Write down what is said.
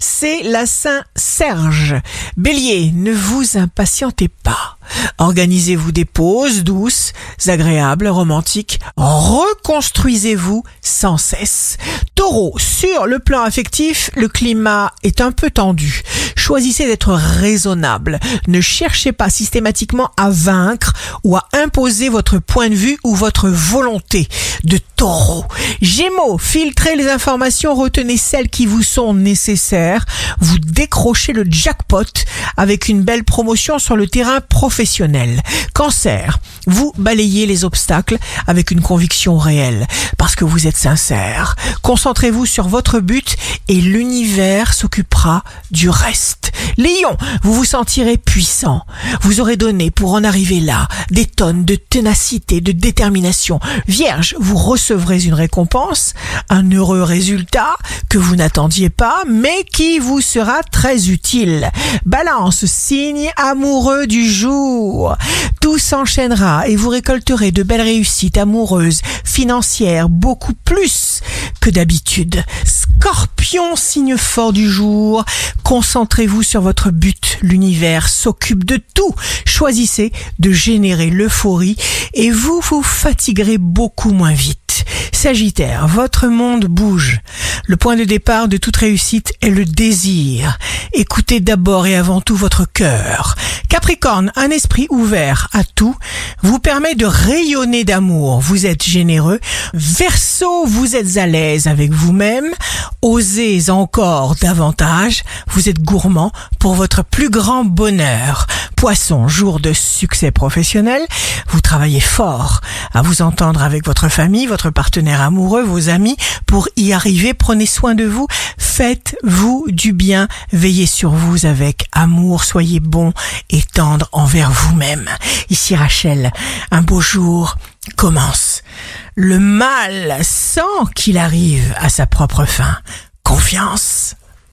c'est la Saint Serge. Bélier, ne vous impatientez pas. Organisez-vous des pauses douces, agréables, romantiques. Reconstruisez-vous sans cesse. Taureau, sur le plan affectif, le climat est un peu tendu. Choisissez d'être raisonnable. Ne cherchez pas systématiquement à vaincre ou à imposer votre point de vue ou votre volonté de taureau. Gémeaux, filtrez les informations, retenez celles qui vous sont nécessaires. Vous décrochez le jackpot avec une belle promotion sur le terrain professionnel. Cancer, vous balayez les obstacles avec une conviction réelle parce que vous êtes sincère. Concentrez-vous sur votre but et l'univers s'occupera du reste. Lion, vous vous sentirez puissant. Vous aurez donné pour en arriver là des tonnes de ténacité, de détermination. Vierge, vous recevrez une récompense, un heureux résultat que vous n'attendiez pas, mais qui vous sera très utile. Balance, signe amoureux du jour. Tout s'enchaînera et vous récolterez de belles réussites amoureuses, financières, beaucoup que d'habitude. Scorpion, signe fort du jour. Concentrez-vous sur votre but. L'univers s'occupe de tout. Choisissez de générer l'euphorie et vous vous fatiguerez beaucoup moins vite. Sagittaire, votre monde bouge. Le point de départ de toute réussite est le désir. Écoutez d'abord et avant tout votre cœur. Capricorne, un esprit ouvert à tout vous permet de rayonner d'amour. Vous êtes généreux. Verseau, vous êtes à l'aise avec vous-même. Osez encore davantage. Vous êtes gourmand pour votre plus grand bonheur. Poisson, jour de succès professionnel. Vous travaillez fort à vous entendre avec votre famille, votre partenaire amoureux, vos amis. Pour y arriver, prenez soin de vous. Faites-vous du bien. Veillez sur vous avec amour. Soyez bon et tendre envers vous-même. Ici Rachel, un beau jour commence. Le mal sent qu'il arrive à sa propre fin. Confiance.